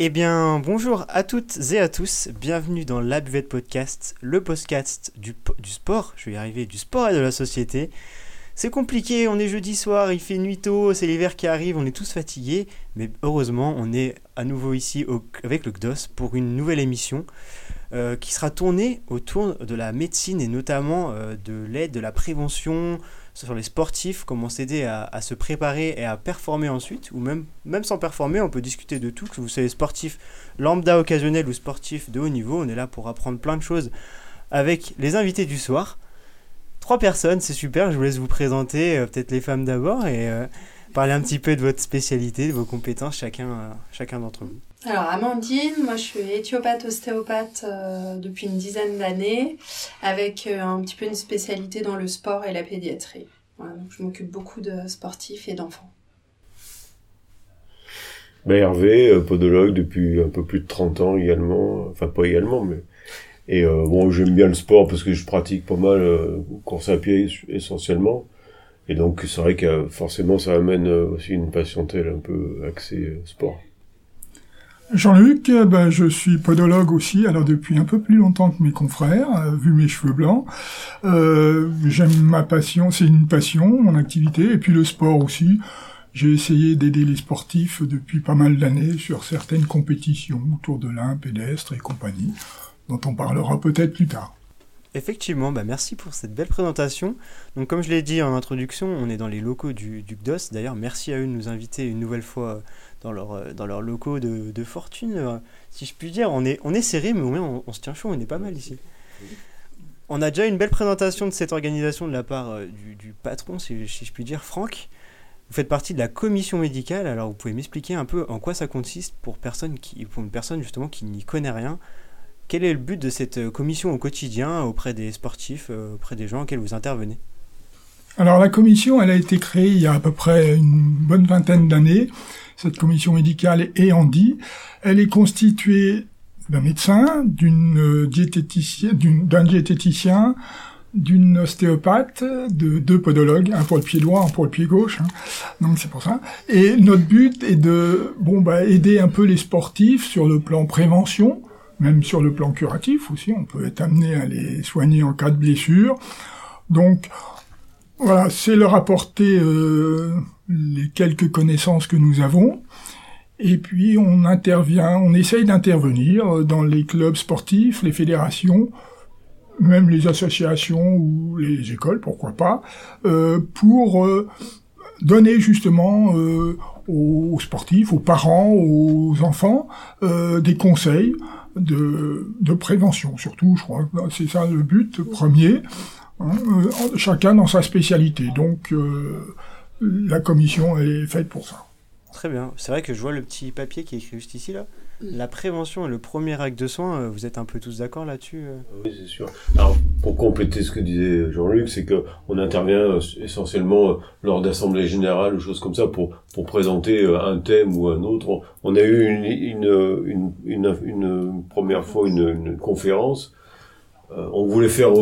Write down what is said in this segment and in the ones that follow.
Eh bien, bonjour à toutes et à tous. Bienvenue dans La Buvette Podcast, le podcast du, sport. Je vais y arriver, du sport et de la société. C'est compliqué, on est jeudi soir, il fait nuit tôt, c'est l'hiver qui arrive, on est tous fatigués. Mais heureusement, on est à nouveau ici avec le GDOS pour une nouvelle émission euh, qui sera tournée autour de la médecine et notamment euh, de l'aide, de la prévention, sur les sportifs, comment s'aider à, se préparer et à performer ensuite, ou même, même sans performer, on peut discuter de tout, que vous soyez sportif lambda occasionnel ou sportif de haut niveau, on est là pour apprendre plein de choses avec les invités du soir. Trois personnes, c'est super, je vous laisse vous présenter, euh, peut-être les femmes d'abord, et euh, parler un petit peu de votre spécialité, de vos compétences, chacun, euh, chacun d'entre vous. Alors Amandine, moi je suis éthiopathe ostéopathe depuis une dizaine d'années avec un petit peu une spécialité dans le sport et la pédiatrie. je m'occupe beaucoup de sportifs et d'enfants. Ben Hervé, podologue depuis un peu plus de 30 ans également, enfin pas également mais et bon j'aime bien le sport parce que je pratique pas mal course à pied essentiellement et donc c'est vrai que forcément ça amène aussi une patientèle un peu axée sport. Jean-Luc, ben, je suis podologue aussi, alors depuis un peu plus longtemps que mes confrères, euh, vu mes cheveux blancs. Euh, J'aime ma passion, c'est une passion, mon activité, et puis le sport aussi. J'ai essayé d'aider les sportifs depuis pas mal d'années sur certaines compétitions autour de l'un, pédestre et compagnie, dont on parlera peut-être plus tard. Effectivement, bah merci pour cette belle présentation. Donc comme je l'ai dit en introduction, on est dans les locaux du, du GDOS. D'ailleurs, merci à eux de nous inviter une nouvelle fois dans, leur, euh, dans leurs locaux de, de, fortune, euh, si je puis dire. On est, on est serré, mais au moins on, se tient chaud, on est pas mal ici. On a déjà une belle présentation de cette organisation de la part euh, du, patron, si, si, je puis dire, Franck. Vous faites partie de la commission médicale, alors vous pouvez m'expliquer un peu en quoi ça consiste pour, personne qui, pour une personne justement qui n'y connaît rien. Quel est le but de cette commission au quotidien auprès des sportifs, auprès des gens auxquels vous intervenez? Alors la commission, elle a été créée il y a à peu près une bonne vingtaine d'années cette commission médicale est dit. Elle est constituée d'un médecin, d'une euh, diététicienne, d'un diététicien, d'une ostéopathe, de deux podologues, un pour le pied droit, un pour le pied gauche. Hein. Donc c'est pour ça. Et notre but est de bon bah aider un peu les sportifs sur le plan prévention, même sur le plan curatif aussi. On peut être amené à les soigner en cas de blessure. Donc voilà, c'est leur apporter euh, les quelques connaissances que nous avons. Et puis on intervient, on essaye d'intervenir dans les clubs sportifs, les fédérations, même les associations ou les écoles, pourquoi pas, euh, pour euh, donner justement euh, aux sportifs, aux parents, aux enfants des conseils de, de prévention. Surtout, je crois, c'est ça le but premier. Hein, chacun dans sa spécialité. Donc la commission est faite pour ça. Très bien. C'est vrai que je vois le petit papier qui est écrit juste ici là. La prévention est le premier acte de soins, euh, vous êtes un peu tous d'accord là-dessus euh? Oui, c'est sûr. Alors, pour compléter ce que disait Jean-Luc, c'est que on intervient euh, essentiellement lors d'assemblées générales ou choses comme ça pour, pour présenter un thème ou un autre. On a eu une, une, une, une, première fois une, conférence. On voulait faire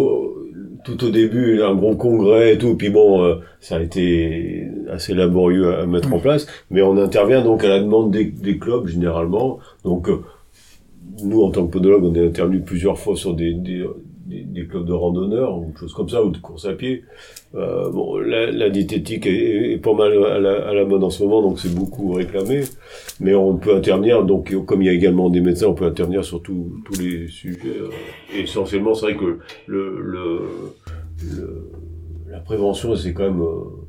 tout au début un gros congrès et tout, puis bon, euh, ça a été assez laborieux à, mettre en place, mais on intervient donc à la demande des, des clubs généralement. Donc euh, nous, en tant que podologue, on est intervenu plusieurs fois sur des, des, des, clubs de randonneurs ou choses comme ça, ou de course à pied. Euh, bon, la, la diététique est, est, pas mal à la, à la, mode en ce moment, donc c'est beaucoup réclamé. Mais on peut intervenir, donc comme il y a également des médecins, on peut intervenir sur tous les sujets. Et essentiellement, c'est vrai que le, le, le, la prévention, c'est quand même euh,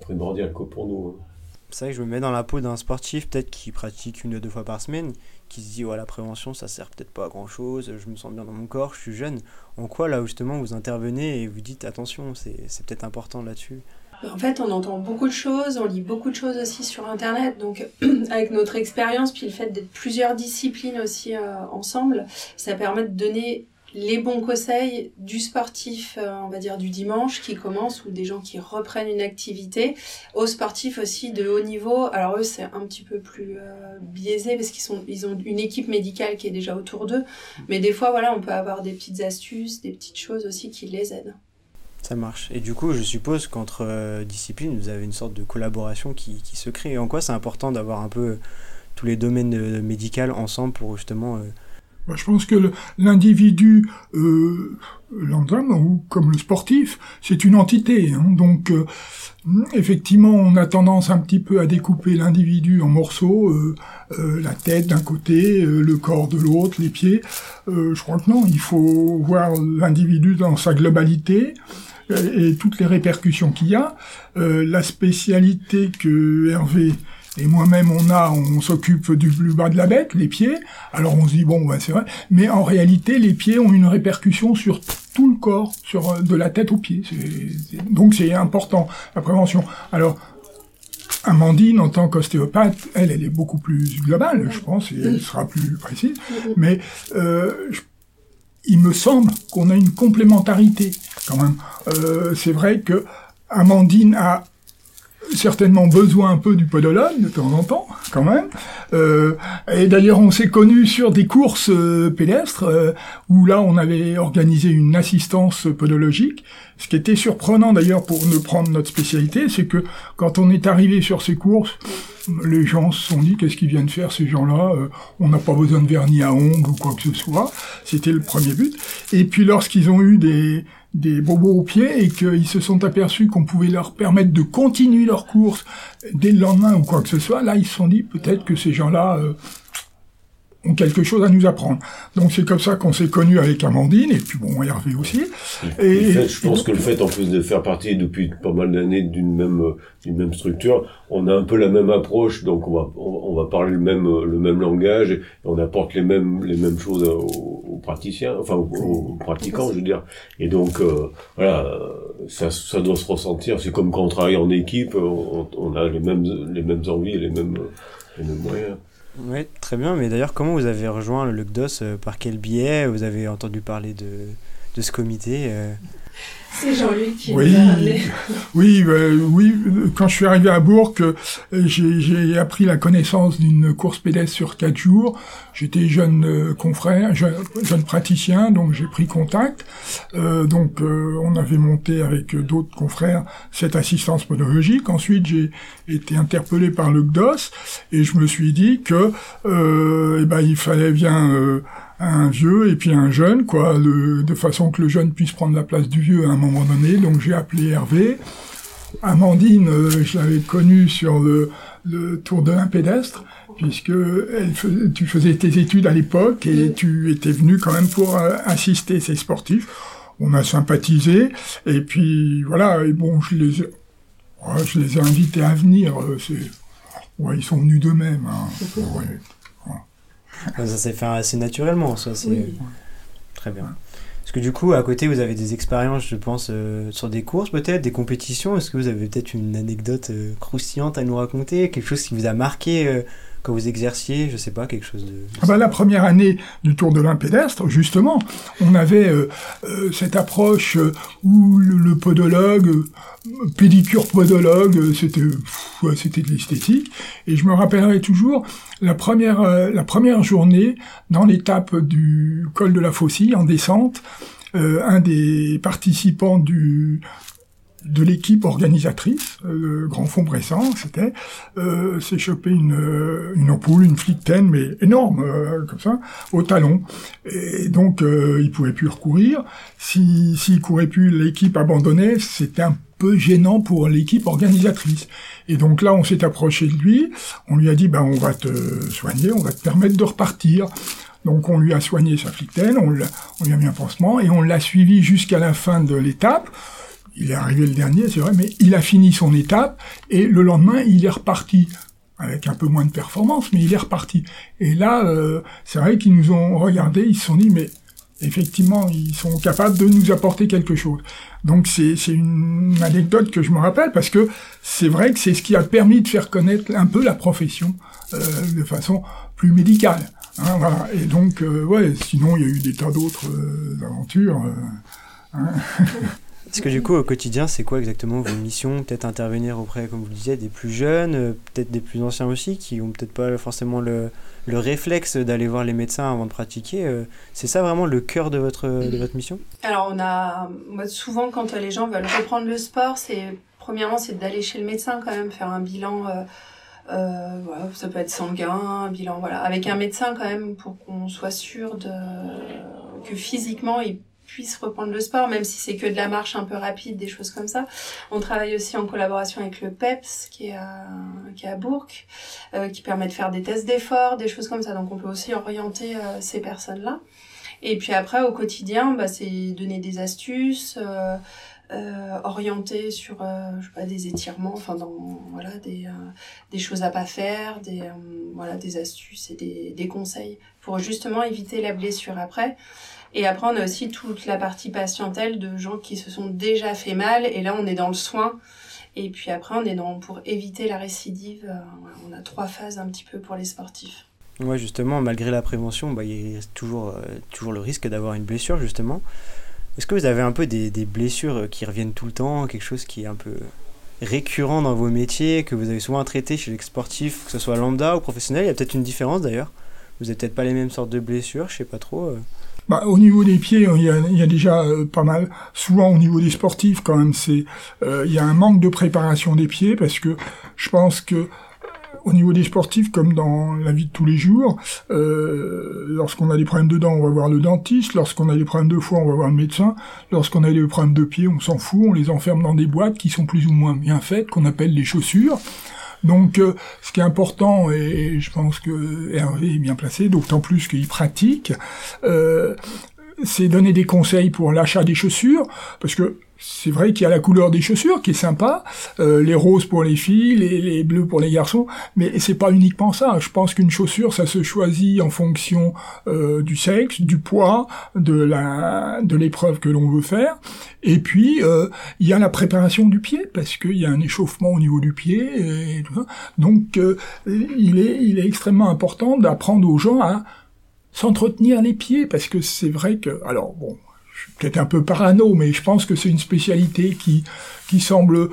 primordial pour nous. Hein. C'est vrai que je me mets dans la peau d'un sportif, peut-être qui pratique une ou deux fois par semaine, qui se dit ouais, la prévention ça sert peut-être pas à grand chose, je me sens bien dans mon corps, je suis jeune. En quoi là justement vous intervenez et vous dites attention, c'est peut-être important là-dessus? En fait, on entend beaucoup de choses, on lit beaucoup de choses aussi sur Internet. Donc, avec notre expérience, puis le fait d'être plusieurs disciplines aussi euh, ensemble, ça permet de donner les bons conseils du sportif, euh, on va dire du dimanche, qui commence, ou des gens qui reprennent une activité, aux sportifs aussi de haut niveau. Alors eux, c'est un petit peu plus euh, biaisé parce qu'ils sont, ils ont une équipe médicale qui est déjà autour d'eux. Mais des fois, voilà, on peut avoir des petites astuces, des petites choses aussi qui les aident. Ça marche. Et du coup, je suppose qu'entre euh, disciplines, vous avez une sorte de collaboration qui, se crée. Et en quoi c'est important d'avoir un peu tous les domaines médicaux ensemble pour justement je pense que l'individu euh, ou comme le sportif, c'est une entité. Hein. donc, euh, effectivement, on a tendance un petit peu à découper l'individu en morceaux, euh, euh, la tête d'un côté, le corps de l'autre, les pieds. je crois que non, il faut voir l'individu dans sa globalité et toutes les répercussions qu'il y a. la spécialité que Hervé et moi-même, on a, on s'occupe du plus bas de la bête, les pieds. Alors on se dit bon, c'est vrai. Mais en réalité, les pieds ont une répercussion sur tout le corps, sur euh, de la tête aux pieds. donc c'est important la prévention. Alors Amandine, en tant qu'ostéopathe, elle, elle est beaucoup plus globale, je pense, et elle sera plus précise. Mais euh, il me semble qu'on a une complémentarité quand même. Euh, c'est vrai que Amandine a certainement besoin un peu du podologue de temps en temps, quand même. Euh, et d'ailleurs, on s'est connus sur des courses euh, pédestres euh, où là, on avait organisé une assistance podologique. Ce qui était surprenant d'ailleurs pour ne prendre notre spécialité, c'est que quand on est arrivé sur ces courses, les gens se sont dit qu'est-ce qu'ils viennent faire ces gens-là On n'a pas besoin de vernis à ongles ou quoi que ce soit. C'était le premier but. Et puis lorsqu'ils ont eu des des bobos aux pieds et qu'ils se sont aperçus qu'on pouvait leur permettre de continuer leur course dès le lendemain ou quoi que ce soit, là ils se sont dit peut-être que ces gens-là euh, ont quelque chose à nous apprendre. Donc c'est comme ça qu'on s'est connus avec Amandine et puis bon Hervé aussi. Et, je pense que le fait en plus de faire partie depuis pas mal d'années d'une même d'une même structure, on a un peu la même approche, donc on va on, va parler le même le même langage et on apporte les mêmes les mêmes choses aux, praticiens, enfin aux, pratiquants, je veux dire. Et donc euh, voilà, ça ça doit se ressentir. C'est comme quand on travaille en équipe, on, on a les mêmes les mêmes envies, les mêmes les mêmes moyens. Oui, très bien. Mais d'ailleurs, comment vous avez rejoint le LUCDOS euh, Par quel biais? Vous avez entendu parler de, de ce comité euh? C'est Jean-Luc qui oui, oui, bah, oui. Quand je suis arrivé à Bourg, euh, j'ai appris la connaissance d'une course pédestre sur quatre jours. J'étais jeune euh, confrère, jeune, praticien, donc j'ai pris contact. Euh, donc on avait monté avec d'autres confrères cette assistance podologique. Ensuite, j'ai été interpellé par le GDOS et je me suis dit que eh ben, il fallait bien un vieux et puis un jeune, quoi, de façon que le jeune puisse prendre la place du vieux à un moment donné. Donc j'ai appelé Hervé. Amandine, euh, je l'avais connue sur le, le Tour de l'Un pédestre, puisque elle, tu faisais tes études à l'époque et tu étais venu quand même pour euh, assister ces sportifs. On a sympathisé et puis voilà. Et bon, je les, je les ai invités à venir. Euh, ouais, ils sont venus d'eux-mêmes. Hein. Ça s'est fait assez naturellement, ça. C'est très bien. Parce que du coup, à côté, vous avez des expériences, je pense, euh, sur des courses peut-être, des compétitions. Est-ce que vous avez peut-être une anecdote euh, croustillante à nous raconter Quelque chose qui vous a marqué euh, vous exerciez Je sais pas, quelque chose de... Ah bah, la première année du Tour de l'Un pédestre, justement, on avait cette approche où le podologue pédicure podologue, c'était c'était de l'esthétique. Et je me rappellerai toujours la première euh, la première journée dans l'étape du col de la Faucille en descente, euh, un des participants du de l'équipe organisatrice, euh, le Grand Fond Bressant, c'était, euh, s'est chopé une, euh, une ampoule, une flictaine, mais énorme, euh, comme ça, au talon. Et donc, euh, il pouvait plus recourir. S'il si, courait plus, l'équipe abandonnait. C'était un peu gênant pour l'équipe organisatrice. Et donc là, on s'est approché de lui. On lui a dit, ben, on va te soigner, on va te permettre de repartir. Donc on lui a soigné sa flictaine, on, on lui a mis un pansement et on l'a suivi jusqu'à la fin de l'étape il est arrivé le dernier, c'est vrai, mais il a fini son étape et le lendemain, il est reparti avec un peu moins de performance, mais il est reparti. Et là, euh, c'est vrai qu'ils nous ont regardé, ils se sont dit, mais effectivement, ils sont capables de nous apporter quelque chose. Donc c'est une anecdote que je me rappelle parce que c'est vrai que c'est ce qui a permis de faire connaître un peu la profession euh, de façon plus médicale. Hein, voilà. Et donc, euh, ouais, sinon il y a eu des tas d'autres aventures. Hein. Est-ce que du coup, au quotidien, c'est quoi exactement vos missions? Peut-être intervenir auprès, comme vous le disiez, des plus jeunes, euh, peut-être des plus anciens aussi, qui ont peut-être pas forcément le, le réflexe d'aller voir les médecins avant de pratiquer. Euh, c'est ça vraiment le cœur de votre, de votre mission? Alors, on a, souvent, quand les gens veulent reprendre le sport, c'est premièrement, c'est d'aller chez le médecin quand même, faire un bilan. Euh, voilà, ça peut être sanguin, un bilan, voilà, avec un médecin quand même pour qu'on soit sûr de que physiquement il puisse reprendre le sport, même si c'est que de la marche un peu rapide, des choses comme ça. On travaille aussi en collaboration avec le PEPS, qui est à, qui est à Bourg, euh, qui permet de faire des tests d'effort, des choses comme ça. Donc on peut aussi orienter euh, ces personnes-là. Et puis après, au quotidien, bah, c'est donner des astuces, euh, euh, orienter sur euh, je sais pas, des étirements, enfin dans voilà des, des choses à pas faire, des voilà des astuces et des, des conseils pour justement éviter la blessure après. Et après, on a aussi toute la partie patientèle de gens qui se sont déjà fait mal. Et là, on est dans le soin. Et puis après, on est dans pour éviter la récidive. Euh, on a trois phases un petit peu pour les sportifs. Ouais, justement, malgré la prévention, bah, il reste toujours, euh, toujours le risque d'avoir une blessure, justement. Est-ce que vous avez un peu des, des blessures qui reviennent tout le temps, quelque chose qui est un peu récurrent dans vos métiers, que vous avez souvent traité chez les sportifs, que ce soit lambda ou professionnel? Il y a peut-être une différence d'ailleurs. Vous n'avez peut-être pas les mêmes sortes de blessures, je sais pas trop. euh. Bah, au niveau des pieds, il y a, il y a déjà euh, pas mal. Souvent, au niveau des sportifs, quand même, c'est euh, il y a un manque de préparation des pieds parce que je pense que euh, au niveau des sportifs, comme dans la vie de tous les jours, euh, lorsqu'on a des problèmes de dents, on va voir le dentiste. Lorsqu'on a des problèmes de foie, on va voir le médecin. Lorsqu'on a des problèmes de pieds, on s'en fout, on les enferme dans des boîtes qui sont plus ou moins bien faites, qu'on appelle les chaussures. Donc, euh, ce qui est important, et, je pense que Hervé est bien placé, d'autant plus qu'il pratique, euh, c'est donner des conseils pour l'achat des chaussures, parce que c'est vrai qu'il y a la couleur des chaussures qui est sympa, euh, les roses pour les filles, les, les bleus pour les garçons, mais c'est pas uniquement ça. Je pense qu'une chaussure, ça se choisit en fonction euh, du sexe, du poids, de la de l'épreuve que l'on veut faire, et puis euh, il y a la préparation du pied parce qu'il y a un échauffement au niveau du pied et tout ça. Donc euh, il est il est extrêmement important d'apprendre aux gens à s'entretenir les pieds parce que c'est vrai que alors bon je suis peut-être un peu parano mais je pense que c'est une spécialité qui qui semble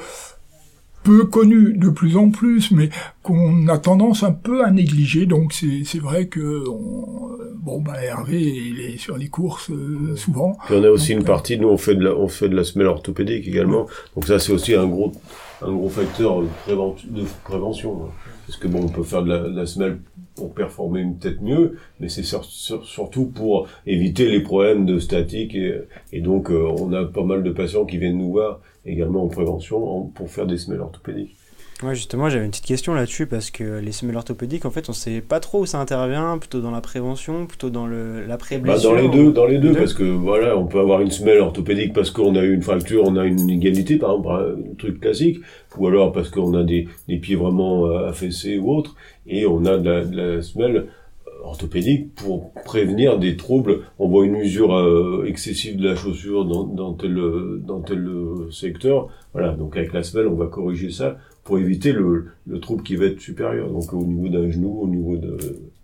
peu connue de plus en plus mais qu'on a tendance un peu à négliger donc c'est c'est vrai que on, bon bah Hervé il est sur les courses euh, souvent Puis on a aussi Donc, une partie, nous on fait de la, on fait de la semelle orthopédique également. Donc ça c'est aussi un gros, un gros facteur de, préven- de prévention. hein. Parce que bon, on peut faire de la, de la semelle pour performer peut-être mieux, mais c'est sur- sur- surtout pour éviter les problèmes de statique et, et donc euh, on a pas mal de patients qui viennent nous voir également en prévention en- pour faire des semelles orthopédiques. Ouais, justement, j'avais une petite question là-dessus parce que les semelles orthopédiques, en fait, on sait pas trop où ça intervient, plutôt dans la prévention, plutôt dans le Bah, l'après-blessure. dans les deux, dans les deux, deux. parce que voilà, on peut avoir une semelle orthopédique parce qu'on a eu une fracture, on a une inégalité, par exemple, un truc classique, ou alors parce qu'on a des, des pieds vraiment euh, affaissés ou autres, et on a de la, de la semelle orthopédique pour prévenir des troubles. On voit une usure euh, excessive de la chaussure dans, dans tel dans tel euh, secteur. Voilà, donc avec la semelle, on va corriger ça pour éviter le, le trouble qui va être supérieur. Donc au niveau d'un genou, au niveau de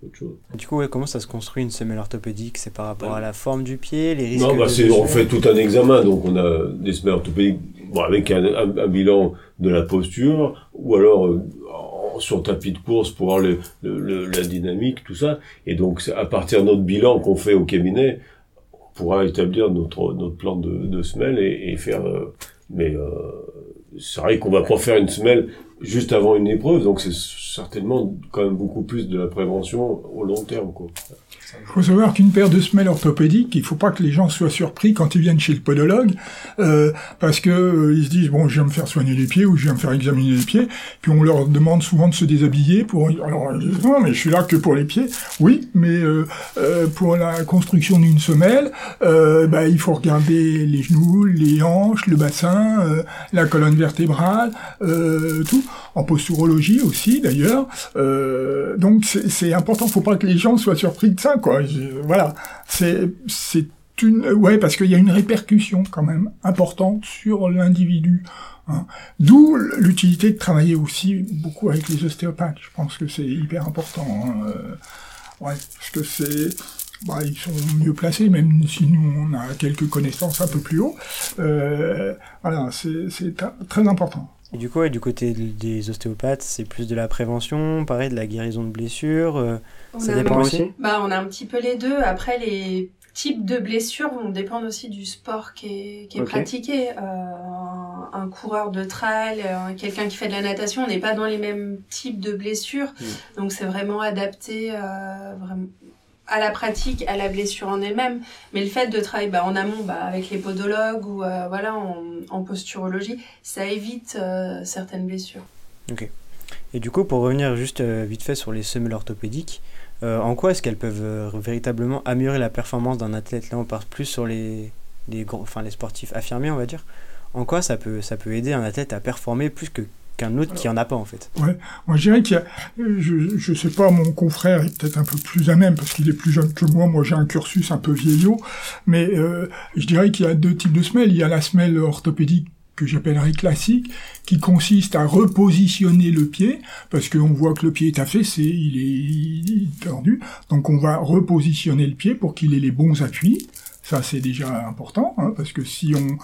autre chose. Du coup, ouais, comment ça se construit une semelle orthopédique? C'est par rapport à la forme du pied, les risques Non, bah de on fait tout un examen, donc on a des semelles orthopédiques bon, avec un, un- un bilan de la posture, ou alors euh, sur tapis de course pour voir le, le- le- la dynamique, tout ça. Et donc à partir de notre bilan qu'on fait au cabinet, on pourra établir notre, notre plan de, de semelle et, et faire... euh, mais euh, c'est vrai qu'on va pas faire une semelle juste avant une épreuve, donc c'est certainement quand même beaucoup plus de la prévention au long terme. Quoi. Il faut savoir qu'une paire de semelles orthopédiques, il faut pas que les gens soient surpris quand ils viennent chez le podologue, euh, parce que euh, ils se disent bon, je viens me faire soigner les pieds ou je viens me faire examiner les pieds, puis on leur demande souvent de se déshabiller pour. Alors non, mais je suis là que pour les pieds. Oui, mais euh, euh, pour la construction d'une semelle, euh, bah, il faut regarder les genoux, les hanches, le bassin, euh, la colonne vertébrale, tout. En posturologie aussi d'ailleurs. Donc c'est important, faut pas que les gens soient surpris de ça, quoi. Voilà, c'est c'est une ouais parce qu'il y a une répercussion quand même importante sur l'individu. hein. D'où l'utilité de travailler aussi beaucoup avec les ostéopathes. Je pense que c'est hyper important. hein. Euh, ouais, parce que c'est bah, ils sont mieux placés, même si nous on a quelques connaissances un peu plus haut. Euh, voilà, c'est c'est tr- très important. Et du coup, ouais, du côté des ostéopathes, c'est plus de la prévention, pareil, de la guérison de blessures. euh, On ça a- dépend aussi? Bah, on a un petit peu les deux. Après, les types de blessures vont dépendre aussi du sport qui est, qui est Ok. pratiqué. Euh, un, coureur de trail, euh, quelqu'un qui fait de la natation, on n'est pas dans les mêmes types de blessures. Mm. Donc c'est vraiment adapté euh, vraiment à la pratique, à la blessure en elle-même. Mais le fait de travailler bah, en amont bah, avec les podologues ou euh, voilà, en, posturologie, ça évite certaines blessures. Ok. Et du coup, pour revenir juste vite fait sur les semelles orthopédiques, en quoi est-ce qu'elles peuvent véritablement améliorer la performance d'un athlète Là, on part plus sur les, les, enfin, les sportifs affirmés, on va dire. En quoi ça peut, ça peut aider un athlète à performer plus que qu'un autre qui en a pas en fait? Ouais, moi je dirais qu'il y a, je, je sais pas, mon confrère est peut-être un peu plus à même parce qu'il est plus jeune que moi. Moi j'ai un cursus un peu vieillot, mais euh, je dirais qu'il y a deux types de semelles. Il y a la semelle orthopédique que j'appellerais classique, qui consiste à repositionner le pied, parce qu'on voit que le pied est affaissé, il est, tordu, donc on va repositionner le pied pour qu'il ait les bons appuis. Ça, c'est déjà important, hein, parce que si on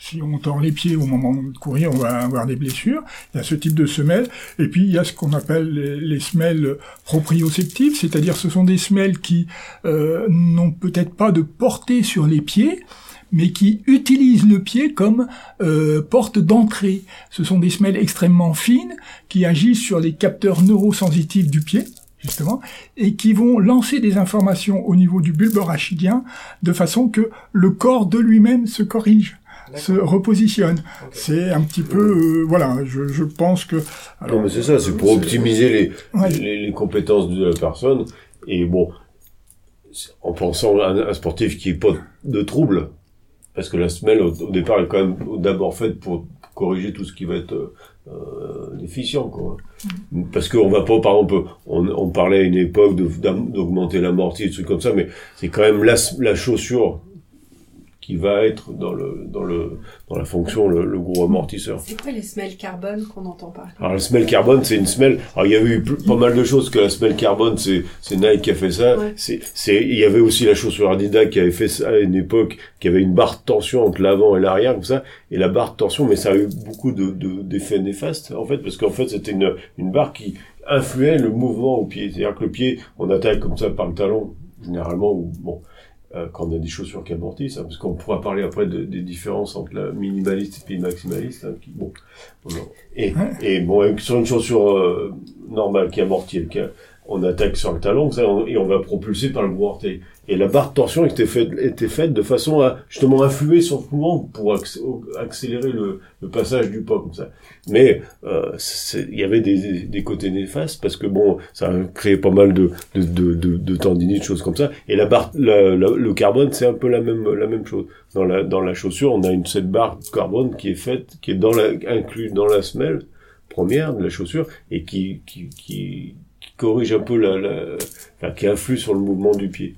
si on tord les pieds au moment de courir, on va avoir des blessures. Il y a ce type de semelles. Et puis, il y a ce qu'on appelle les, semelles proprioceptives, c'est-à-dire ce sont des semelles qui euh, n'ont peut-être pas de portée sur les pieds, mais qui utilisent le pied comme euh, porte d'entrée. Ce sont des semelles extrêmement fines qui agissent sur les capteurs neurosensitifs du pied justement, et qui vont lancer des informations au niveau du bulbe rachidien de façon que le corps de lui-même se corrige se repositionne. C'est un petit peu, euh, voilà, je, je, pense que. Alors, non, mais c'est ça, c'est pour optimiser les, les, les, compétences de la personne. Et bon, en pensant à un, sportif qui n'est pas de trouble, parce que la semelle au, au départ est quand même d'abord faite pour corriger tout ce qui va être euh, euh, déficient quoi. Mm. Parce qu'on va pas, par exemple, on, on parlait à une époque d'augmenter l'amorti, des trucs comme ça, mais c'est quand même la, la chaussure qui va être dans le dans le dans la fonction le, le gros amortisseur. C'est quoi les semelles carbone qu'on entend parler Alors la semelle carbone, c'est une semelle. Alors il y avait eu pas mal de choses que la semelle carbone, c'est c'est Nike qui a fait ça. C'est c'est il y avait aussi la chaussure Adidas qui avait fait ça à une époque, qui avait une barre de tension entre l'avant et l'arrière comme ça. Et la barre de tension, mais ça a eu beaucoup de d'effets néfastes en fait, parce qu'en fait c'était une une barre qui influait le mouvement au pied. C'est-à-dire que le pied, on attaque comme ça par le talon généralement ou bon euh, quand on a des chaussures qui amortissent, hein, parce qu'on pourra parler après de, des différences entre la minimaliste et la maximaliste. Hein, qui, bon, et, et bon, sur une chaussure euh, normale qui amortit, qui on attaque sur le talon, ça, et on va propulser par le gros orteil. Et la barre de torsion était faite, était faite de façon à justement influer sur ce mouvement pour accélérer le, le, passage du pas comme ça. Mais euh, il y avait des, des, côtés néfastes parce que bon, ça a créé pas mal de, de, de, de, tendinites, choses comme ça. Et la barre, le carbone, c'est un peu la même la même chose. Dans la dans la chaussure, on a une cette barre de carbone qui est faite, qui est dans la inclus dans la semelle première de la chaussure et qui qui, qui corrige un peu la, la enfin, qui influe sur le mouvement du pied.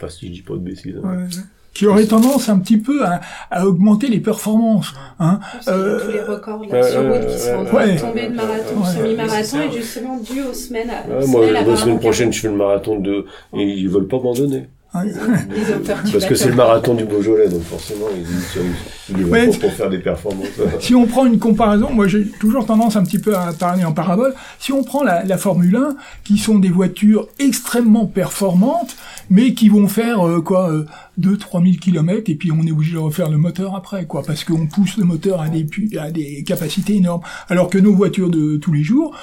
Enfin, si je dis pas de bêtises. Hein. Qui aurait tendance un petit peu à, à augmenter les performances. Hein. Euh, tous les records là, sur route qui sont en train de tomber de marathon, semi-marathon, et justement dû aux semaines. À, moi, la semaine prochaine, je fais le marathon de, et ils veulent pas m'abandonner. Parce que c'est le marathon du Beaujolais, donc forcément, ils, ils, ils pour faire des performances. si on prend une comparaison, moi j'ai toujours tendance un petit peu à parler en parabole, si on prend la, la Formule 1, qui sont des voitures extrêmement performantes, mais qui vont faire euh, quoi euh, 2 3000 km et puis on est obligé de refaire le moteur après quoi parce qu'on pousse le moteur à des à des capacités énormes. Alors que nos voitures de tous les jours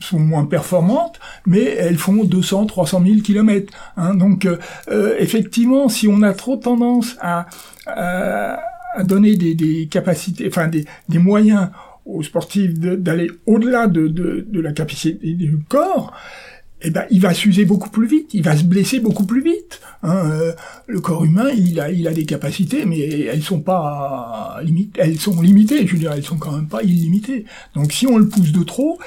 sont moins performantes mais elles font 200 300 000 km hein, donc euh, euh, effectivement si on a trop tendance à, à, donner des, des, capacités enfin des, des moyens aux sportifs d'aller au-delà de, de, de la capacité du corps eh ben, il va s'user beaucoup plus vite, il va se blesser beaucoup plus vite. Hein. Euh, le corps humain, il a, il a des capacités, mais elles sont pas limitées. Elles sont limitées, je veux dire, elles sont quand même pas illimitées. Donc, si on le pousse de trop,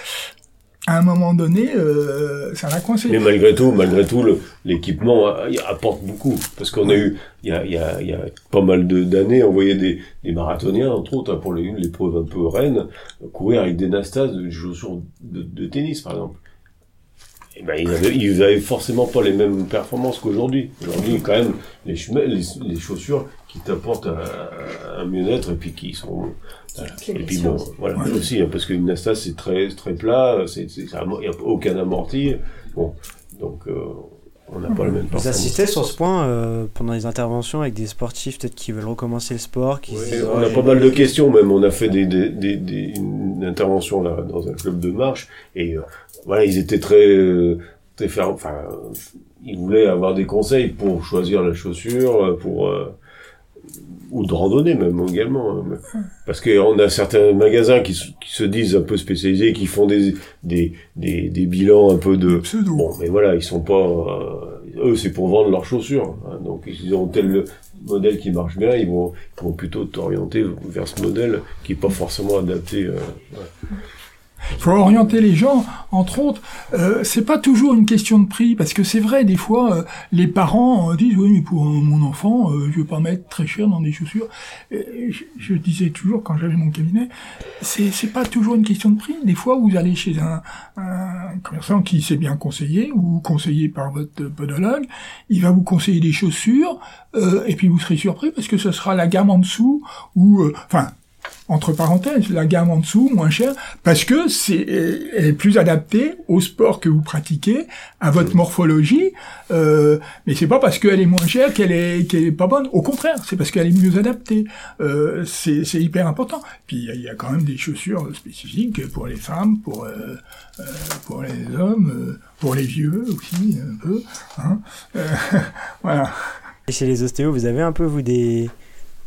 à un moment donné, euh, ça coincer. Mais malgré tout, malgré tout, l'équipement apporte beaucoup, parce qu'on a eu, il y a, y, a, y a pas mal d'années, on voyait des, marathoniens, entre autres, hein, pour l'épreuve un peu reine, courir avec des nastas de chaussures de tennis, par exemple eh ben, ils, avaient, ils avaient forcément pas les mêmes performances qu'aujourd'hui. Aujourd'hui, quand même, les, les, chaussures qui t'apportent un, mieux-être et puis qui sont et puis bon, voilà aussi hein, parce qu'une Nasta c'est très très plat, c'est il y a aucun amorti. Bon, donc euh, on n'a pas le même Vous assistez sur ce point euh, pendant les interventions avec des sportifs peut-être qui veulent recommencer le sport, qui se Ouais, disent, on a pas mal de questions même. On a fait des, des, des, des- une intervention là dans un club de marche et euh, voilà, ils étaient très euh, très fer- enfin ils voulaient avoir des conseils pour choisir la chaussure, euh, pour euh, ou de randonnée même également. hein. Parce qu'on a certains magasins qui, se- qui se disent un peu spécialisés, qui font des, des, des, des bilans un peu de, Pseudo. Bon, mais voilà, ils sont pas. euh, eux, c'est pour vendre leurs chaussures. hein. donc, ils ont tel modèle qui marche bien, ils vont, ils vont plutôt t'orienter vers ce modèle qui est pas forcément adapté. euh, Il faut orienter les gens, entre autres. Euh, c'est pas toujours une question de prix, parce que c'est vrai, des fois, euh, les parents euh, disent oui, mais pour euh, mon enfant, euh, je veux pas mettre très cher dans des chaussures. Je, disais toujours quand j'avais mon cabinet, c'est c'est pas toujours une question de prix. Des fois, vous allez chez un, un commerçant qui s'est bien conseillé ou conseillé par votre podologue, il va vous conseiller des chaussures, et puis vous serez surpris parce que ce sera la gamme en dessous ou, enfin entre parenthèses, la gamme en dessous, moins chère, parce que c'est elle est plus adaptée au sport que vous pratiquez, à votre morphologie. Euh, mais c'est pas parce qu'elle est moins chère qu'elle est qu'elle est pas bonne. Au contraire, c'est parce qu'elle est mieux adaptée. Euh, c'est c'est hyper important. Puis il y a- il y, a quand même des chaussures spécifiques pour les femmes, pour euh, euh, pour les hommes, euh, pour les vieux aussi un peu. Hein. Euh, voilà. Et chez les ostéos, vous avez un peu, vous, des,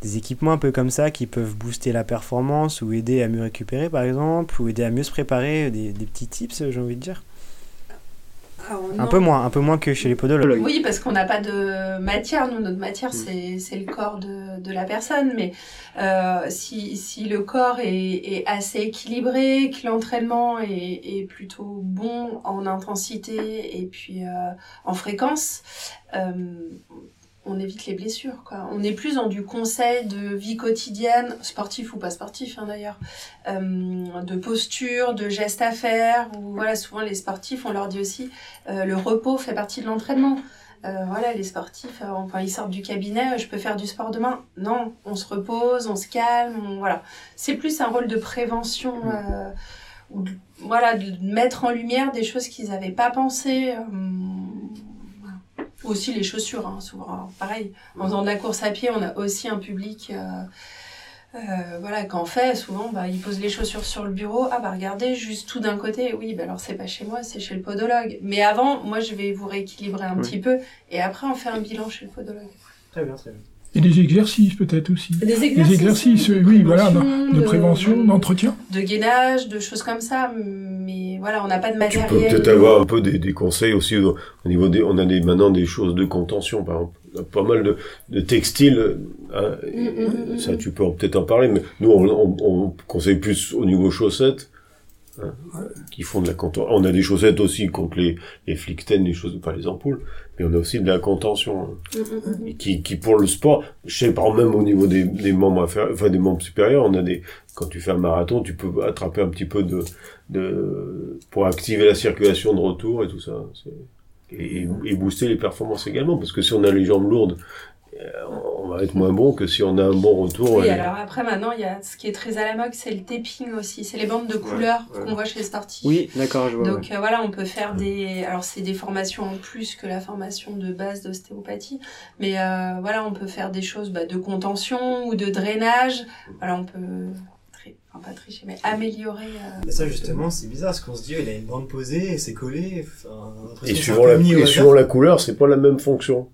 des équipements un peu comme ça qui peuvent booster la performance ou aider à mieux récupérer, par exemple, ou aider à mieux se préparer, des, des petits tips, j'ai envie de dire Alors, Un peu moins, un peu moins que chez les podologues. Oui, parce qu'on n'a pas de matière. Nous, notre Mm. matière, c'est c'est le corps de, de la personne. Mais euh, si, si le corps est, est assez équilibré, que l'entraînement est, est plutôt bon en intensité et puis euh, en fréquence, euh, on évite les blessures. Quoi. On est plus dans du conseil de vie quotidienne, sportif ou pas sportif hein, d'ailleurs, euh, de posture, de gestes à faire. Ou, voilà, souvent les sportifs, on leur dit aussi euh, le repos fait partie de l'entraînement. Euh, voilà, les sportifs, enfin, ils sortent du cabinet, je peux faire du sport demain. Non, on se repose, on se calme, on- voilà. C'est plus un rôle de prévention, ou de- voilà, de mettre en lumière des choses qu'ils n'avaient pas pensé. Aussi les chaussures, hein, souvent. Alors, pareil, en faisant de la course à pied, on a aussi un public. euh, euh, voilà, qu'en fait, souvent, bah, ils posent les chaussures sur le bureau. Ah, bah, regardez, juste tout d'un côté. Oui, bah, alors, c'est pas chez moi, c'est chez le podologue. Mais avant, moi, je vais vous rééquilibrer un Oui. petit peu. Et après, on fait un bilan chez le podologue. Très bien, très bien. Et des exercices peut-être aussi. Des Des exercices, oui, voilà, de prévention, de, d'entretien. de gainage, de choses comme ça. Mais voilà, on n'a pas de Tu matériel. peux peut-être avoir un peu des, des conseils aussi au, au niveau des. On a des, maintenant des choses de contention, par exemple. On a pas mal de, de textiles. hein, Mm, mm, mm, ça, tu peux peut-être en parler, mais nous, on, on, on conseille plus au niveau chaussettes. Hein, qui font de la contention. On a des chaussettes aussi contre les, les flickten, les choses, pas les ampoules, mais on a aussi de la contention. hein. Mm, mm, mm. Et qui, qui pour le sport, je sais pas, même au niveau des, des membres inférieurs, enfin des membres supérieurs, on a des, quand tu fais un marathon, tu peux attraper un petit peu de, de, pour activer la circulation de retour et tout ça. Et, et booster les performances également, parce que si on a les jambes lourdes, on va être moins bon que si on a un bon retour. Oui, et- alors après, maintenant, il y a ce qui est très à la mode, c'est le taping aussi. C'est les bandes de couleurs ouais. qu'on voit chez les sportifs. Oui, d'accord, je vois. Donc euh, voilà, on peut faire des. Alors c'est des formations en plus que la formation de base d'ostéopathie, mais euh, voilà, on peut faire des choses bah, de contention ou de drainage. Voilà, on peut. Enfin, pas tricher, mais améliorer. euh, Mais ça justement c'est bizarre parce qu'on se dit il a une bande posée et c'est collé. Enfin, et suivant la, et suivant la couleur, c'est pas la même fonction.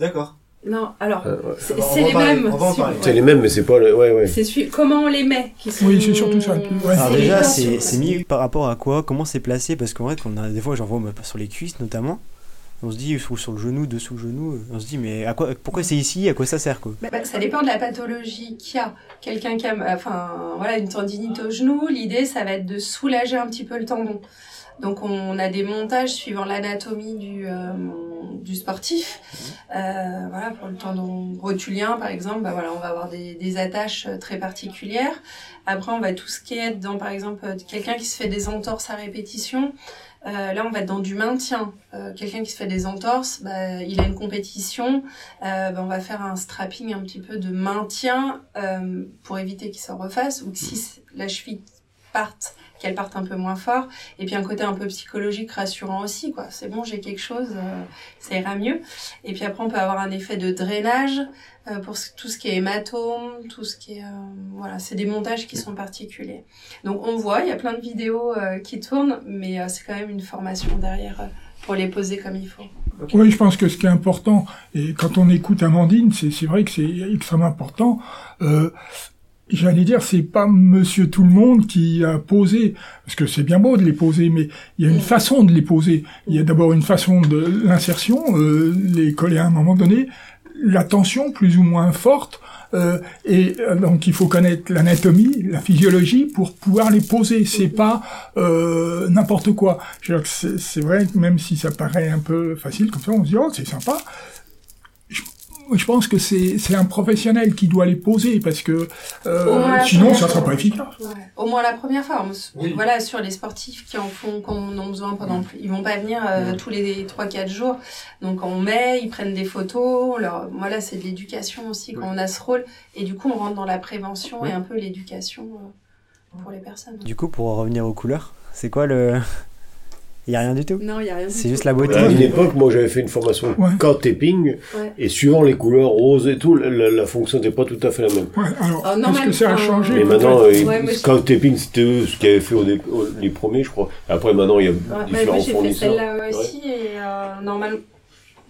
D'accord. Non, alors Euh, ouais. c'est On on les parler- mêmes. on. C'est les mêmes, mais c'est pas le, ouais, ouais. C'est comment on les met qui sont... Oui, c'est surtout ça, ouais. Alors déjà, c'est c'est mis par rapport à quoi Comment c'est placé Parce qu'en vrai, qu'on a des fois, j'en vois moi, sur les cuisses notamment. On se dit, ou sur le genou, dessous le genou. euh, On se dit, mais à quoi, pourquoi c'est ici À quoi ça sert quoi? Bah, bah, ça dépend de la pathologie qu'il y a. Quelqu'un qui a enfin, voilà, une tendinite au genou, l'idée, ça va être de soulager un petit peu le tendon. Donc, on a des montages suivant l'anatomie du, euh, du sportif. Euh, voilà, pour le tendon rotulien, par exemple, bah, voilà, on va avoir des, des attaches euh, très particulières. Après, on va tout ce qui est dans, par exemple, euh, quelqu'un qui se fait des entorses à répétition. Euh, là, on va être dans du maintien. Euh, quelqu'un qui se fait des entorses, bah, il a une compétition. Euh, bah, on va faire un strapping un petit peu de maintien pour éviter qu'il s'en refasse ou que si c- la cheville partent qu'elles partent un peu moins fort. Et puis un côté un peu psychologique rassurant aussi quoi. C'est bon j'ai quelque chose euh, ça ira mieux. Et puis après on peut avoir un effet de drainage euh, pour tout ce qui est hématome tout ce qui est euh, voilà c'est des montages qui sont particuliers. Donc on voit il y a plein de vidéos qui tournent mais c'est quand même une formation derrière pour les poser comme il faut. Oui, je pense que ce qui est important, et quand on écoute Amandine, c'est vrai que c'est extrêmement important. J'allais dire, c'est pas Monsieur Tout le Monde qui a posé, parce que c'est bien beau de les poser, mais il y a une façon de les poser. Il y a d'abord une façon de l'insertion, euh, les coller à un moment donné, la tension plus ou moins forte, euh, et euh, donc il faut connaître l'anatomie, la physiologie pour pouvoir les poser. C'est pas euh, n'importe quoi. C'est vrai que même si ça paraît un peu facile comme ça, on se dit oh c'est sympa. Je, je pense que c'est c'est un professionnel qui doit les poser parce que euh, Ouais, sinon ça sera pas efficace. Ouais. Au moins la première fois. On Oui. Voilà, sur les sportifs qui en font, qui en ont besoin pendant. Ils vont pas venir euh, tous les 3-4 jours. Donc on met, ils prennent des photos. on Leur... Voilà, c'est de l'éducation aussi quand on a ce rôle. Et du coup, on rentre dans la prévention et un peu l'éducation euh, pour les personnes. Du coup, pour en revenir aux couleurs, c'est quoi le. Il y a rien du tout Non, il y a rien. C'est juste la beauté. À une époque, moi, j'avais fait une formation Ouais. taping, Ouais. et suivant les couleurs roses et tout, la, fonction n'était pas tout à fait la même. Ouais, alors Ah, est-ce que ça a changé Mais maintenant, ouais, euh, Taping, c'était eux ce qu'ils avaient fait au dé- au- les premiers, je crois. Après, maintenant, il y a Ouais, différents moi j'ai fait fournisseurs. celle-là aussi et euh, normalement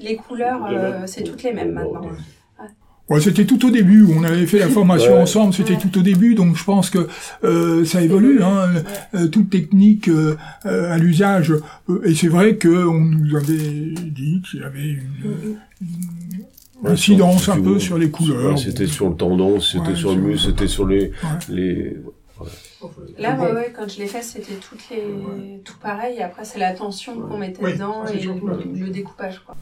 les couleurs euh, c'est toutes les mêmes maintenant. Ouais, c'était tout au début. On avait fait la formation Ouais. ensemble. C'était Ouais. tout au début, donc je pense que euh, ça évolue. Hein, euh, toute technique euh, euh, à l'usage. Et c'est vrai que on nous avait dit qu'il y avait une, incidence un peu sur les couleurs. Ouais, c'était sur le tendon, c'était Ouais, sur le muscle, c'était sur les, Ouais. les, Là, ouais, ouais, quand je l'ai fait, c'était toutes les... tout pareil. Et après, c'est la tension qu'on mettait dedans c'est et tension. le découpage. Quoi.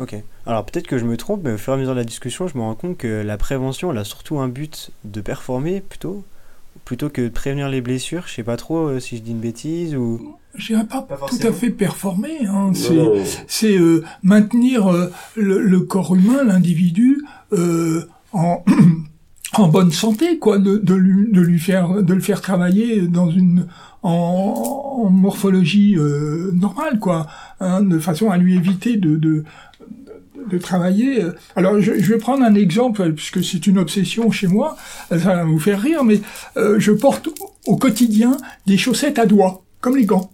Ok. Alors peut-être que je me trompe, mais au fur et à mesure de la discussion, je me rends compte que la prévention, elle a surtout un but de performer plutôt, plutôt que de prévenir les blessures. Je sais pas trop euh, si je dis une bêtise ou. Je dirais pas, Pas tout à fait performer. Hein, c'est euh, maintenir euh, le, le corps humain, l'individu, euh, en, en bonne santé, quoi, de, de, lui, de lui faire, de le faire travailler dans une en, morphologie euh, normale, quoi, hein, de façon à lui éviter de, de de travailler. Alors, je, je vais prendre un exemple, puisque c'est une obsession chez moi, ça va vous faire rire, mais euh, je porte au quotidien des chaussettes à doigts, comme les gants.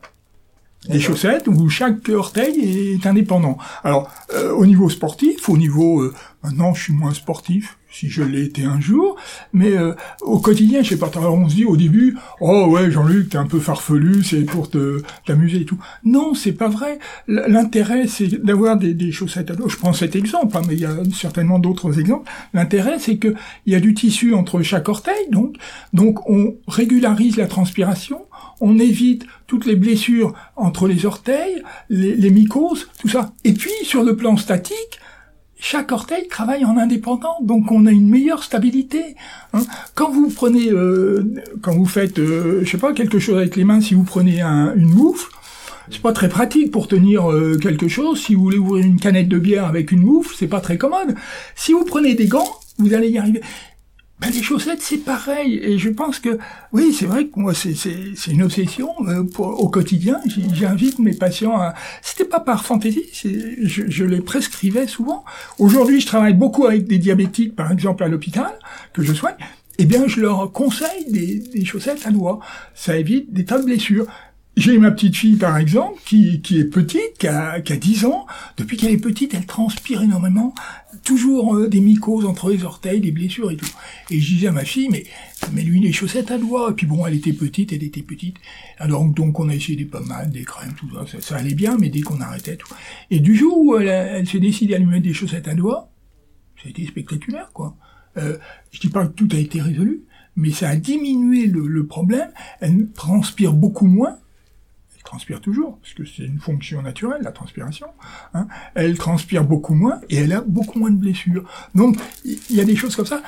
Des chaussettes où chaque orteil est indépendant. Alors, euh, au niveau sportif, au niveau... euh, maintenant, je suis moins sportif, si je l'ai été un jour, mais euh, au quotidien, je sais pas, alors on se dit au début, oh ouais, Jean-Luc, t'es un peu farfelu, c'est pour te t'amuser et tout. Non, c'est pas vrai. L'intérêt, c'est d'avoir des, des chaussettes à doigts. Je prends cet exemple, hein, mais il y a certainement d'autres exemples. L'intérêt, c'est que il y a du tissu entre chaque orteil, donc, donc on régularise la transpiration, on évite toutes les blessures entre les orteils, les, mycoses, tout ça. Et puis, sur le plan statique, chaque orteil travaille en indépendant, donc on a une meilleure stabilité. hein. Quand vous prenez, euh, quand vous faites, euh, je sais pas, quelque chose avec les mains, si vous prenez un- une moufle, c'est pas très pratique pour tenir euh, quelque chose. Si vous voulez ouvrir une canette de bière avec une moufle, c'est pas très commode. Si vous prenez des gants, vous allez y arriver. Ben, les chaussettes, c'est pareil. Et je pense que, oui, c'est vrai que moi, c'est, une obsession euh, au quotidien. J'invite mes patients à... C'était pas par fantaisie, je les prescrivais souvent. Aujourd'hui, je travaille beaucoup avec des diabétiques, par exemple, à l'hôpital, que je soigne. Eh bien, je leur conseille des, des chaussettes à doigts. Ça évite des tas de blessures. J'ai ma petite fille, par exemple, qui, qui est petite, qui a, qui a 10 ans. Depuis qu'elle est petite, elle transpire énormément. Toujours euh, des mycoses entre les orteils, des blessures et tout. Et je disais à ma fille, mais mets-lui des chaussettes à doigts. Et puis bon, elle était petite, elle était petite. Alors donc on a essayé des pommades, des crèmes, tout ça. Ça, allait bien, mais dès qu'on arrêtait tout. Et du jour où elle, elle s'est décidée à lui mettre des chaussettes à doigts, été spectaculaire, quoi. Euh, je dis pas que tout a été résolu, mais ça a diminué le, le problème. Elle transpire beaucoup moins. Transpire toujours, parce que c'est une fonction naturelle, la transpiration. Hein. Elle transpire beaucoup moins et elle a beaucoup moins de blessures. Donc, il y a des choses comme ça,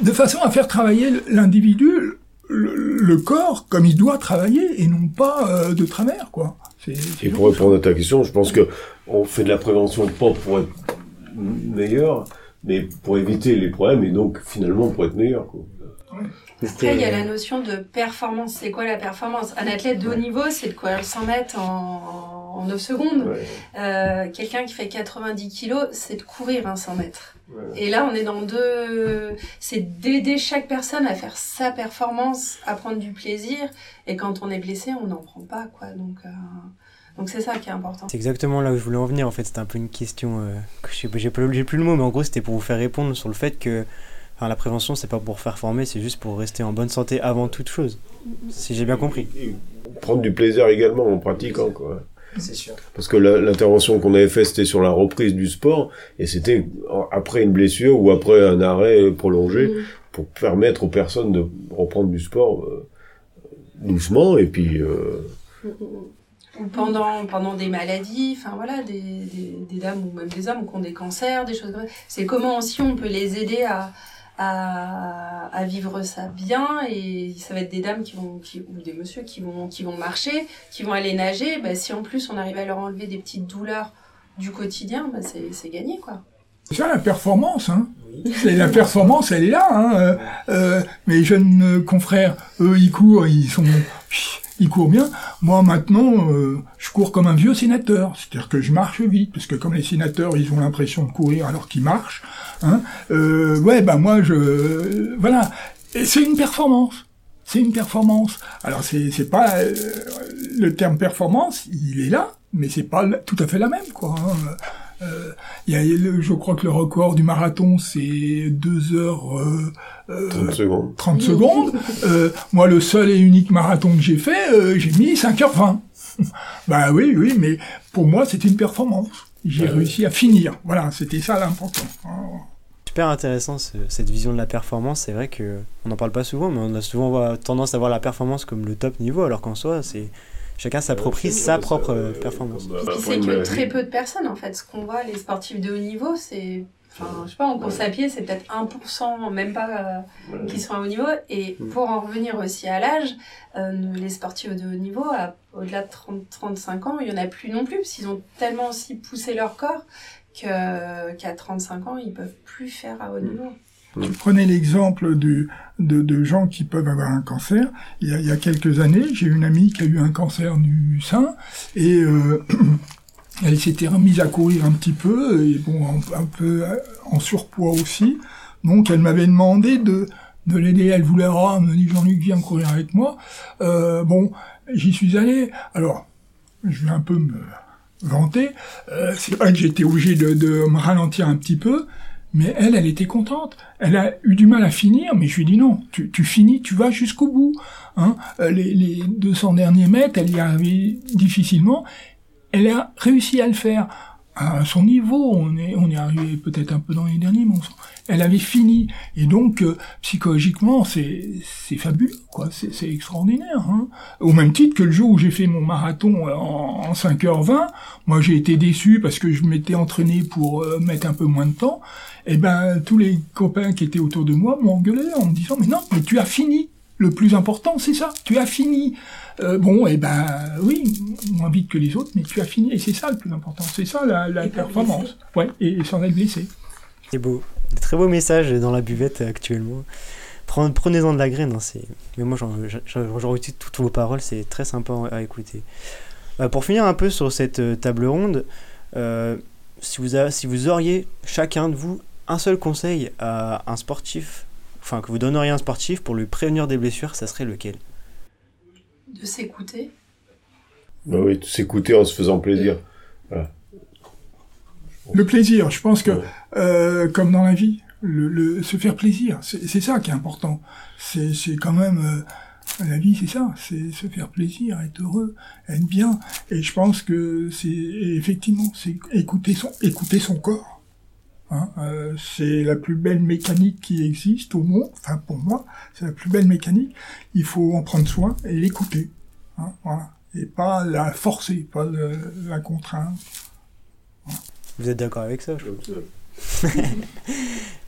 de façon à faire travailler l'individu, le, le corps, comme il doit travailler, et non pas euh, de travers, quoi. Et pour répondre à ta question, je pense que on fait de la prévention pas pour être meilleur, mais pour éviter les problèmes et donc finalement pour être meilleur. Quoi. Après, il y a la notion de performance. C'est quoi la performance? Un athlète de haut niveau, c'est de courir 100 mètres en, en 9 secondes. Ouais. Euh, Quelqu'un qui fait 90 kilos, c'est de courir un 100 mètres. Ouais. Et là, on est dans deux... C'est d'aider chaque personne à faire sa performance, à prendre du plaisir. Et quand on est blessé, on n'en prend pas, quoi. Donc, euh, donc c'est ça qui est important. C'est exactement là où je voulais en venir. En fait, c'était un peu une question euh, que je sais pas- j'ai j'ai plus le mot, mais en gros, c'était pour vous faire répondre sur le fait que enfin, la prévention, c'est pas pour faire former, c'est juste pour rester en bonne santé avant toute chose. Si j'ai bien compris. Et prendre du plaisir également en pratiquant, quoi. C'est sûr. Parce que l'intervention qu'on avait faite, c'était sur la reprise du sport, et c'était après une blessure ou après un arrêt prolongé, Mm. pour permettre aux personnes de reprendre du sport euh, doucement, et puis... euh, Ou pendant, pendant des maladies, enfin voilà, des, des, des dames ou même des hommes qui ont des cancers, des choses comme ça. C'est comment aussi on peut les aider à, à, à vivre ça bien et ça va être des dames qui vont, qui, ou des messieurs qui vont, qui vont marcher, qui vont aller nager. Bah, si en plus on arrive à leur enlever des petites douleurs du quotidien, bah, c'est c'est gagné quoi. C'est ça la performance, hein. Oui. C'est la performance, elle est là. Hein. Euh, euh, mes jeunes confrères, eux, ils courent, ils sont, ils courent bien. Moi, maintenant, euh, je cours comme un vieux sénateur, c'est-à-dire que je marche vite, parce que comme les sénateurs, ils ont l'impression de courir alors qu'ils marchent. Hein. Euh, ouais, bah moi, je, euh, voilà, c'est une performance. C'est une performance. Alors c'est c'est pas euh, le terme performance, il est là, mais c'est pas tout à fait la même, quoi. hein. Euh, il y a, je crois que le record du marathon, c'est 2 heures euh, euh, 30 secondes. 30 secondes. Euh, moi, le seul et unique marathon que j'ai fait, euh, j'ai mis 5h20. bah oui, oui, mais pour moi, c'était une performance. J'ai Ouais. réussi à finir. Voilà, c'était ça l'important. Super intéressant ce- cette vision de la performance. C'est vrai que on n'en parle pas souvent, mais on a souvent tendance à voir la performance comme le top niveau, alors qu'en soi, c'est chacun s'approprie sa propre euh, euh, performance. bah, c'est que très peu de personnes en fait. Ce qu'on voit, les sportifs de haut niveau, c'est. Enfin, je sais pas, en course à pied, c'est peut-être 1%, même pas, euh, Ouais. qui sont à haut niveau. Et Mm. pour en revenir aussi à l'âge, euh, les sportifs de haut niveau, au-delà de 30-35 ans, il y en a plus non plus, parce qu'ils ont tellement aussi poussé leur corps que- qu'à 35 ans, ils peuvent plus faire à haut niveau. Tu prenais l'exemple du- de, de gens qui peuvent avoir un cancer. Il y a, il y a quelques années, j'ai une amie qui a eu un cancer du sein et euh, elle s'était remise à courir un petit peu et bon, un, un peu euh, en surpoids aussi. Donc elle m'avait demandé de, de l'aider. Elle voulait, ah, elle me dit Jean-Luc, viens courir avec moi. Euh, bon, j'y suis allé. Alors, je vais un peu me vanter. Euh, c'est vrai que j'étais obligé de, de me ralentir un petit peu. Mais elle, elle était contente. Elle a eu du mal à finir, mais je lui ai dit non, tu, tu finis, tu vas jusqu'au bout. Hein. Euh, Les, les 200 derniers mètres, elle y arrivait difficilement. Elle a réussi à le faire à son niveau. On est, on est arrivé peut-être un peu dans les derniers, mais on elle avait fini. Et donc, euh, psychologiquement, c'est c'est fabuleux, quoi. C'est c'est extraordinaire. Hein. Au même titre que le jour où j'ai fait mon marathon euh, en, en 5h20, moi j'ai été déçu parce que je m'étais entraîné pour euh, mettre un peu moins de temps. Et ben tous les copains qui étaient autour de moi m'ont engueulé en me disant mais non, mais tu as fini. Le plus important, c'est ça. Tu as fini. Euh, bon, et ben oui, moins vite que les autres, mais tu as fini. Et c'est ça le plus important. C'est ça la, la Et pas performance. Ouais, et, et sans être blessé. C'est beau. Des très beaux messages dans la buvette actuellement. Prenez- Prenez-en de la graine. hein, c'est... Mais moi, j'en, retire toutes vos paroles. C'est très sympa à écouter. Euh, pour finir un peu sur cette euh, table ronde, euh, si, vous a- si vous auriez chacun de vous un seul conseil à un sportif, enfin que vous donneriez à un sportif pour lui prévenir des blessures, ça serait lequel? De s'écouter. Bah oui, s'écouter en se faisant plaisir. Le plaisir, je pense que, Ouais. euh, comme dans la vie, le, le- se faire plaisir, c'est ça qui est important. C'est c'est quand même euh, la vie, c'est ça, c'est se faire plaisir, être heureux, être bien. Et je pense que c'est effectivement, c'est écouter son écouter son corps. Hein, euh, c'est la plus belle mécanique qui existe au monde. Enfin, pour moi, c'est la plus belle mécanique. Il faut en prendre soin et l'écouter. Hein, voilà. Et pas la forcer, pas le- la contraindre. Vous êtes d'accord avec ça je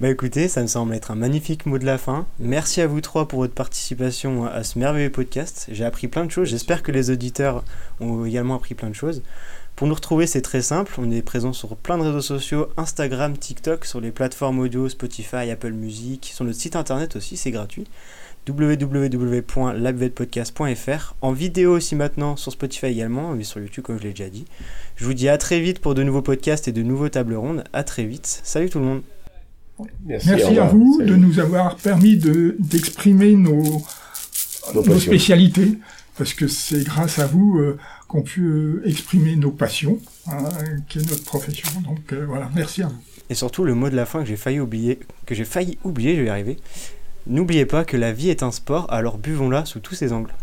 Bah écoutez, ça me semble être un magnifique mot de la fin. Merci à vous trois pour votre participation à ce merveilleux podcast. J'ai appris plein de choses. J'espère que les auditeurs ont également appris plein de choses. Pour nous retrouver, c'est très simple. On est présent sur plein de réseaux sociaux, Instagram, TikTok, sur les plateformes audio, Spotify, Apple Music, sur notre site internet aussi, c'est gratuit www.labvetpodcast.fr en vidéo aussi maintenant sur Spotify également mais sur YouTube comme je l'ai déjà dit. Je vous dis à très vite pour de nouveaux podcasts et de nouveaux tables rondes. À très vite. Salut tout le monde. Merci, à vous de nous avoir permis d'exprimer nos, nos, spécialités parce que c'est grâce à vous euh, qu'on peut euh, exprimer nos passions, hein, qui est notre profession. Donc euh, voilà, merci à vous. Et surtout le mot de la fin que j'ai failli oublier, que j'ai failli oublier, je vais y arriver. N'oubliez pas que la vie est un sport, alors buvons-la sous tous ses angles.